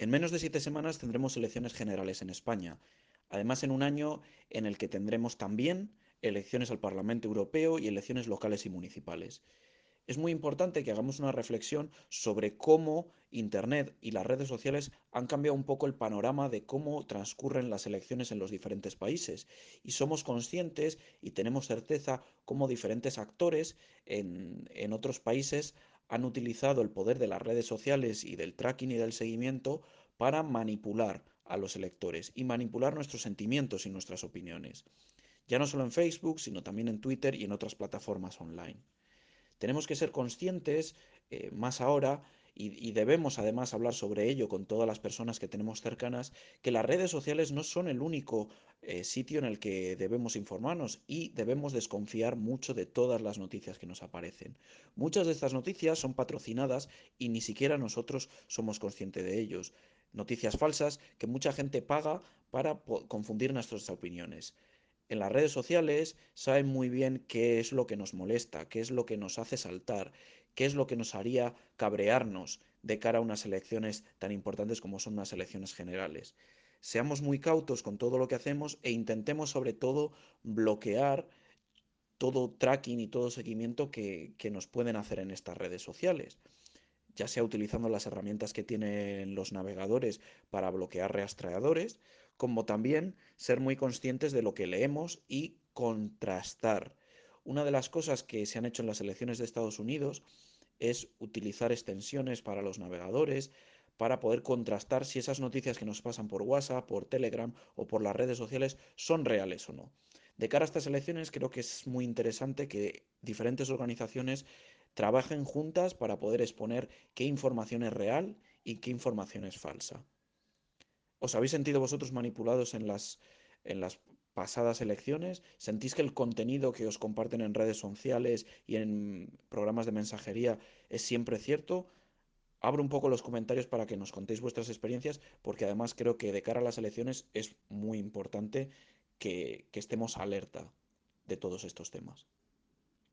En menos de siete semanas tendremos elecciones generales en España, además en un año en el que tendremos también elecciones al Parlamento Europeo y elecciones locales y municipales. Es muy importante que hagamos una reflexión sobre cómo Internet y las redes sociales han cambiado un poco el panorama de cómo transcurren las elecciones en los diferentes países. Y somos conscientes y tenemos certeza cómo diferentes actores en, en otros países han utilizado el poder de las redes sociales y del tracking y del seguimiento para manipular a los electores y manipular nuestros sentimientos y nuestras opiniones. Ya no solo en Facebook, sino también en Twitter y en otras plataformas online. Tenemos que ser conscientes, eh, más ahora, y, y, debemos además hablar sobre ello con todas las personas que tenemos cercanas, que las redes sociales no son el único eh, sitio en el que debemos informarnos y debemos desconfiar mucho de todas las noticias que nos aparecen. Muchas de estas noticias son patrocinadas y ni siquiera nosotros somos conscientes de ellos. Noticias falsas que mucha gente paga para confundir nuestras opiniones en las redes sociales saben muy bien qué es lo que nos molesta, qué es lo que nos hace saltar, qué es lo que nos haría cabrearnos de cara a unas elecciones tan importantes como son unas elecciones generales. Seamos muy cautos con todo lo que hacemos e intentemos sobre todo bloquear todo tracking y todo seguimiento que, que nos pueden hacer en estas redes sociales ya sea utilizando las herramientas que tienen los navegadores para bloquear rastreadores, como también ser muy conscientes de lo que leemos y contrastar. Una de las cosas que se han hecho en las elecciones de Estados Unidos es utilizar extensiones para los navegadores para poder contrastar si esas noticias que nos pasan por WhatsApp, por Telegram o por las redes sociales son reales o no. De cara a estas elecciones creo que es muy interesante que diferentes organizaciones trabajen juntas para poder exponer qué información es real y qué información es falsa. ¿Os habéis sentido vosotros manipulados en las, en las pasadas elecciones? ¿Sentís que el contenido que os comparten en redes sociales y en programas de mensajería es siempre cierto? Abro un poco los comentarios para que nos contéis vuestras experiencias, porque además creo que de cara a las elecciones es muy importante que, que estemos alerta de todos estos temas.